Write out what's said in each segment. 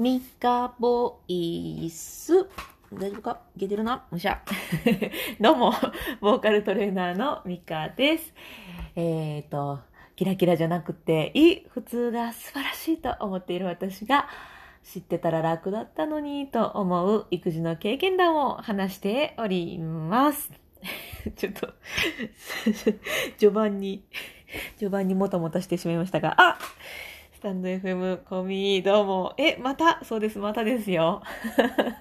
ミカボイス。大丈夫か？いけてるな？むしゃ。どうも、ボーカルトレーナーのミカです。えっ、ー、と、キラキラじゃなくていい普通が素晴らしいと思っている私が、知ってたら楽だったのにと思う育児の経験談を話しております。ちょっと 序盤に、序盤にもたもたしてしまいましたが、あスタンド FM コミどうも。え、また？そうです、またですよ。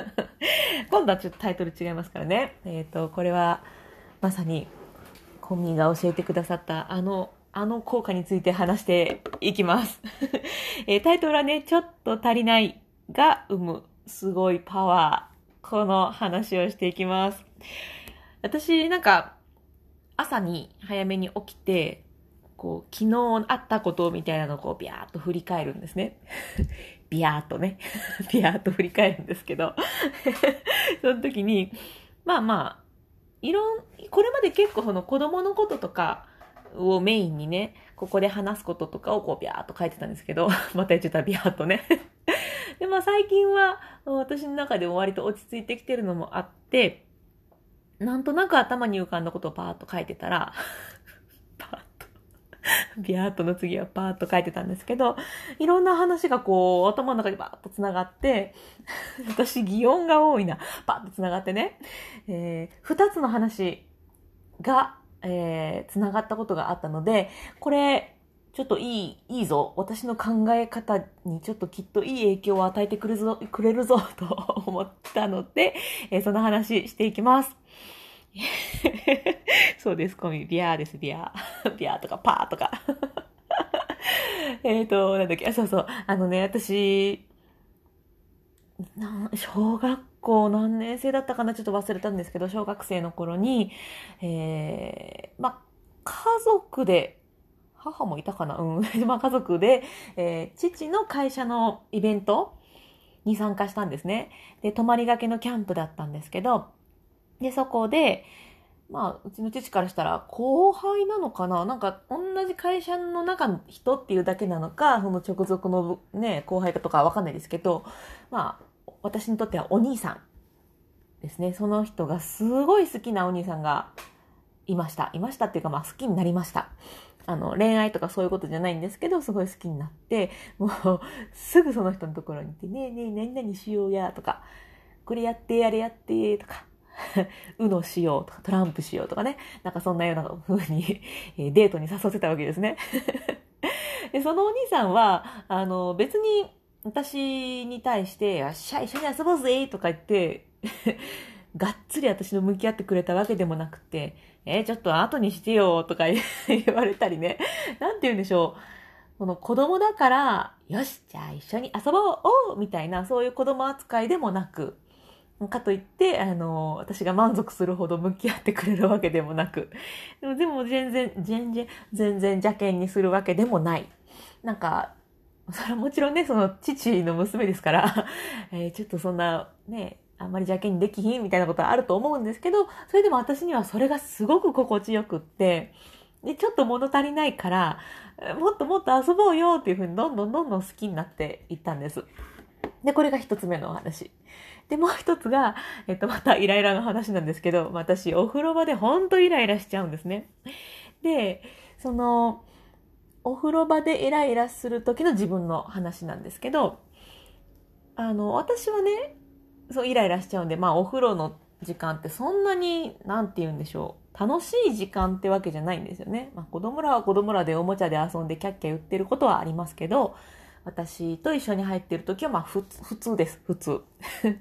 今度はちょっとタイトル違いますからね。えっ、ー、と、これは、まさに、コミが教えてくださったあの、あの効果について話していきます。えー、タイトルはね、ちょっと足りないが生むすごいパワー。この話をしていきます。私、なんか、朝に早めに起きて、こう、昨日あったことみたいなのをこう、ビャーっと振り返るんですね。ビャーっとね。ビャーっと振り返るんですけど。その時に、まあまあ、いろん、これまで結構その子供のこととかをメインにね、ここで話すこととかをこうビャーっと書いてたんですけど、また言っちゃったビャーっとね。で、まあ最近は私の中でも割と落ち着いてきてるのもあって、なんとなく頭に浮かんだことをパーッと書いてたら、ビャーっとの次はパーッと書いてたんですけど、いろんな話がこう、頭の中でバーッと繋がって、私、擬音が多いな。パーッと繋がってね。えー、二つの話が、えー、繋がったことがあったので、これ、ちょっといい、いいぞ。私の考え方にちょっときっといい影響を与えてくれるぞ、くれるぞ、と思ったので、えー、その話していきます。そうです、コミ。ビアーです、ビアー。ビアーとかパーとか。えっと、なんだっけ、そうそう。あのね、私、な小学校何年生だったかな？ちょっと忘れたんですけど、小学生の頃に、えー、ま、家族で、母もいたかな？うん。ま、家族で、えー、父の会社のイベントに参加したんですね。で、泊まりがけのキャンプだったんですけど、で、そこで、まあ、うちの父からしたら、後輩なのかな？なんか、同じ会社の中の人っていうだけなのか、その直属のね、後輩とかわかんないですけど、まあ、私にとってはお兄さんですね。その人がすごい好きなお兄さんがいました。いましたっていうか、まあ、好きになりました。あの、恋愛とかそういうことじゃないんですけど、すごい好きになって、もう、すぐその人のところに行って、ねえねえ、何々しようや、とか、これやって、あれやって、とか、うのしようとか、トランプしようとかね。なんかそんなような風にデートに誘ってたわけですね。で、そのお兄さんは、あの、別に私に対して、よっしゃ、一緒に遊ぼうぜとか言って、がっつり私の向き合ってくれたわけでもなくて、えー、ちょっと後にしてよとか言われたりね。なんて言うんでしょう。この子供だから、よし、じゃあ一緒に遊ぼうみたいな、そういう子供扱いでもなく、かといって、あの、私が満足するほど向き合ってくれるわけでもなく、でもでも全然、全然、全然邪険にするわけでもない。なんか、それはもちろんね、その父の娘ですから、えー、ちょっとそんな、ね、あんまり邪険にできひんみたいなことはあると思うんですけど、それでも私にはそれがすごく心地よくって、で、ちょっと物足りないから、もっともっと遊ぼうよっていうふうにどんどんどんどん好きになっていったんです。で、これが一つ目のお話。で、もう一つが、えっと、またイライラの話なんですけど、私、お風呂場でほんとイライラしちゃうんですね。で、その、お風呂場でイライラする時の自分の話なんですけど、あの、私はね、そうイライラしちゃうんで、まあお風呂の時間ってそんなに、なんて言うんでしょう。楽しい時間ってわけじゃないんですよね。まあ子供らは子供らでおもちゃで遊んでキャッキャ言ってることはありますけど、私と一緒に入ってる時はまあ普通です、普通。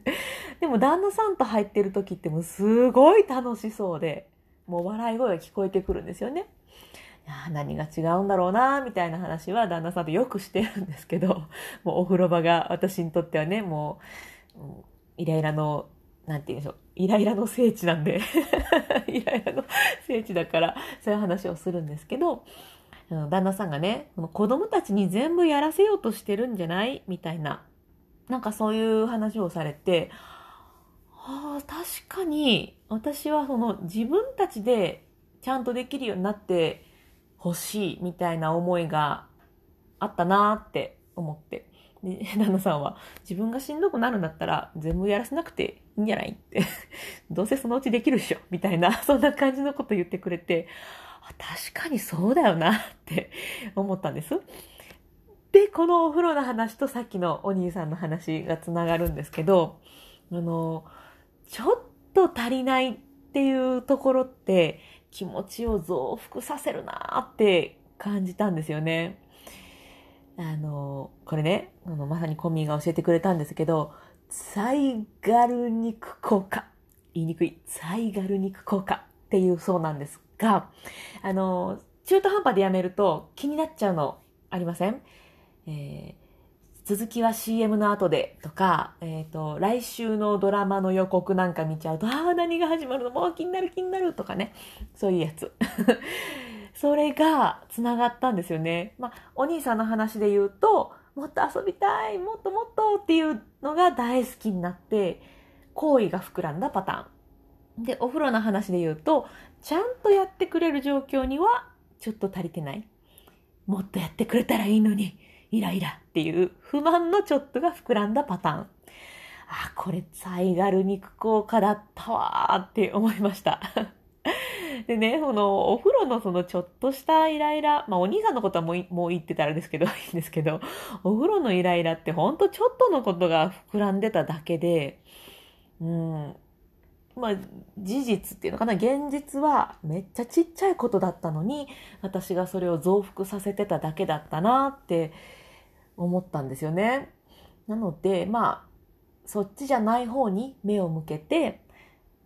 でも旦那さんと入ってる時ってもうすごい楽しそうで、もう笑い声が聞こえてくるんですよね。いや何が違うんだろうな、みたいな話は旦那さんとよくしてるんですけど、もうお風呂場が私にとってはね、もう、イライラの、なんて言うんでしょう、イライラの聖地なんで イライラの聖地だから、そういう話をするんですけど、旦那さんがね、子供たちに全部やらせようとしてるんじゃない？みたいな、なんかそういう話をされて、ああ、確かに、私はその自分たちでちゃんとできるようになってほしいみたいな思いがあったなーって思って。で、旦那さんは、自分がしんどくなるんだったら、全部やらせなくていいんじゃない？って。どうせそのうちできるっしょ。みたいな、そんな感じのこと言ってくれて、確かにそうだよなって思ったんです。で、このお風呂の話とさっきのお兄さんの話がつながるんですけど、あの、ちょっと足りないっていうところって気持ちを増幅させるなって感じたんですよね。あの、これね、あのまさにコミーが教えてくれたんですけど、サイガル肉効果。言いにくい。サイガル肉効果っていうそうなんですが、あの、中途半端でやめると気になっちゃうのありません？えー、続きは CM の後でとか、えっ、ー、と、来週のドラマの予告なんか見ちゃうと、ああ、何が始まるの？もう気になる気になるとかね。そういうやつ。それが繋がったんですよね。まあ、お兄さんの話で言うと、もっと遊びたい、もっともっとっていうのが大好きになって、行為が膨らんだパターン。で、お風呂の話で言うと、ちゃんとやってくれる状況にはちょっと足りてない。もっとやってくれたらいいのに、イライラっていう不満のちょっとが膨らんだパターン。あ、これ、サイガル肉効果だったわーって思いました。でね、このお風呂のそのちょっとしたイライラ、まあお兄さんのことはもうもう言ってたらですけど、いいんですけど、お風呂のイライラってほんとちょっとのことが膨らんでただけで、うん、まあ事実っていうのかな、現実はめっちゃちっちゃいことだったのに、私がそれを増幅させてただけだったなって思ったんですよね。なので、まあ、そっちじゃない方に目を向けて、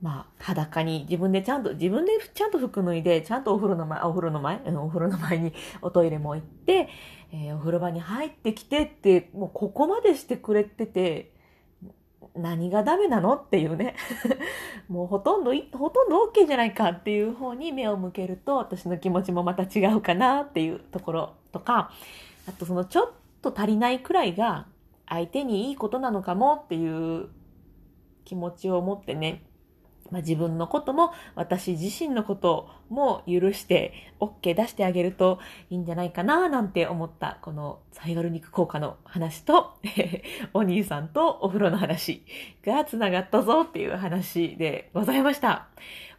まあ、裸に自分でちゃんと、自分でちゃんと服脱いで、ちゃんとお風呂の前、お風呂の前、お風呂の前におトイレも行って、えー、お風呂場に入ってきてって、もうここまでしてくれてて、何がダメなの？っていうね。もうほとんど、ほとんど OK じゃないかっていう方に目を向けると、私の気持ちもまた違うかなっていうところとか、あとそのちょっと足りないくらいが相手にいいことなのかもっていう気持ちを持ってね、まあ、自分のことも私自身のことも許して OK 出してあげるといいんじゃないかななんて思ったこのサイバル肉効果の話と お兄さんとお風呂の話が繋がったぞっていう話でございました。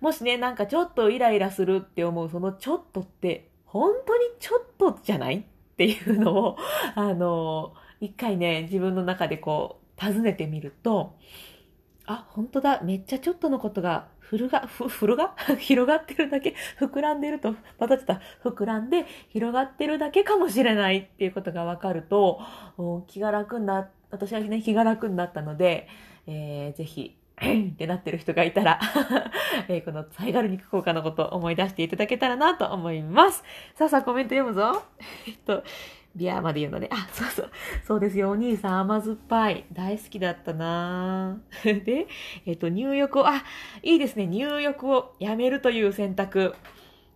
もしね、なんかちょっとイライラするって思うそのちょっとって本当にちょっとじゃないっていうのを あの、一回ね、自分の中でこう尋ねてみると、あ、本当だ。めっちゃちょっとのことが、ふるが、ふ、ふるが？広がってるだけ、膨らんでると、またちょっと膨らんで、広がってるだけかもしれないっていうことがわかると、気が楽にな、私はね、気が楽になったので、えー、ぜひ、ってなってる人がいたら えー、このサイガル肉効果のことを思い出していただけたらなと思います。さあさあコメント読むぞ。えっと、ビアまで言うのね。あ、そうそう。そうですよ。お兄さん甘酸っぱい。大好きだったな で、えっ、と、入浴を、あ、いいですね。入浴をやめるという選択。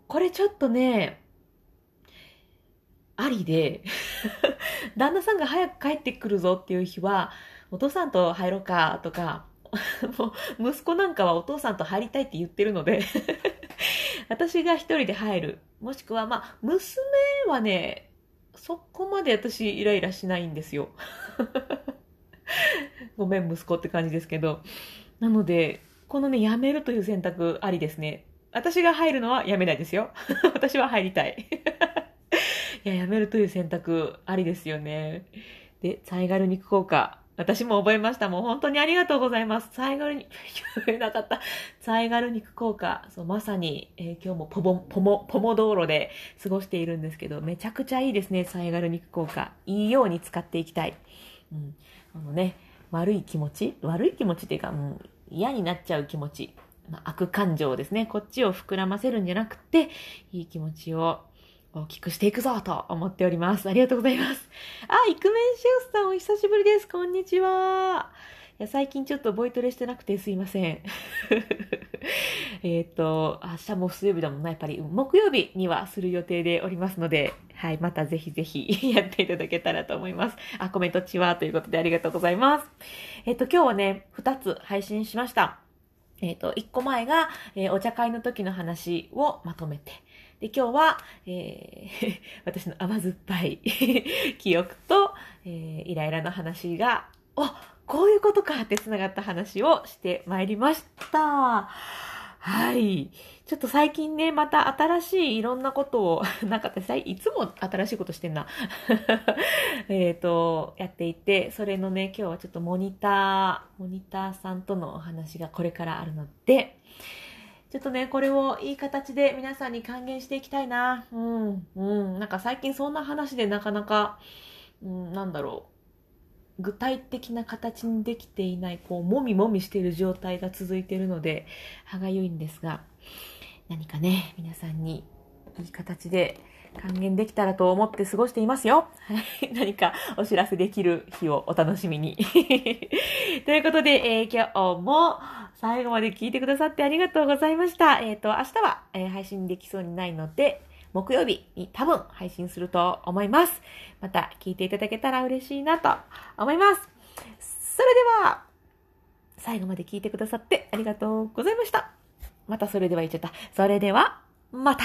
これちょっとね、ありで、旦那さんが早く帰ってくるぞっていう日は、お父さんと入ろうかとか、もう息子なんかはお父さんと入りたいって言ってるので私が一人で入る。もしくは、まあ、娘はね、そこまで私イライラしないんですよ。ごめん息子って感じですけど。なので、このね、やめるという選択ありですね。私が入るのはやめないですよ。私は入りたい。いや、やめるという選択ありですよね。で、ザイガル肉効果。私も覚えました。もう本当にありがとうございます。サイガルに、言えなかった。サイガル肉効果。そう、まさに、えー、今日もポモ、ポモ、ポモ道路で過ごしているんですけど、めちゃくちゃいいですね、サイガル肉効果。いいように使っていきたい。うん。あのね、悪い気持ち？悪い気持ちっていうか、うん、嫌になっちゃう気持ち。まあ、悪感情ですね。こっちを膨らませるんじゃなくて、いい気持ちを大きくしていくぞと思っております。ありがとうございます。あ、イクメンシウスさんお久しぶりです。こんにちは。いや最近ちょっとボイトレしてなくてすいません。えっと、明日も水曜日だもんな、やっぱり木曜日にはする予定でおりますので、はい、またぜひぜひ やっていただけたらと思います。あ、コメントちはということでありがとうございます。えっと、今日はね、2つ配信しました。えっと、1個前が、えー、お茶会の時の話をまとめて、で、今日は、えー、私の甘酸っぱい 記憶と、えー、イライラの話が、あ、こういうことかって繋がった話をしてまいりました。はい。ちょっと最近ね、また新しいいろんなことを、なんか私、いつも新しいことしてんな。えっと、やっていて、それのね、今日はちょっとモニター、モニターさんとのお話がこれからあるので、ちょっとね、これをいい形で皆さんに還元していきたいな。うん、うん。なんか最近そんな話でなかなか、うん、なんだろう。具体的な形にできていない、こう、もみもみしている状態が続いているので、歯がゆいんですが、何かね、皆さんにいい形で還元できたらと思って過ごしていますよ。はい。何かお知らせできる日をお楽しみに。ということで、えー、今日も最後まで聞いてくださってありがとうございました。えっ、ー、と、明日は、えー、配信できそうにないので、木曜日に多分配信すると思います。また聞いていただけたら嬉しいなと思います。それでは、最後まで聞いてくださってありがとうございました。またそれでは言っちゃった。それでは、また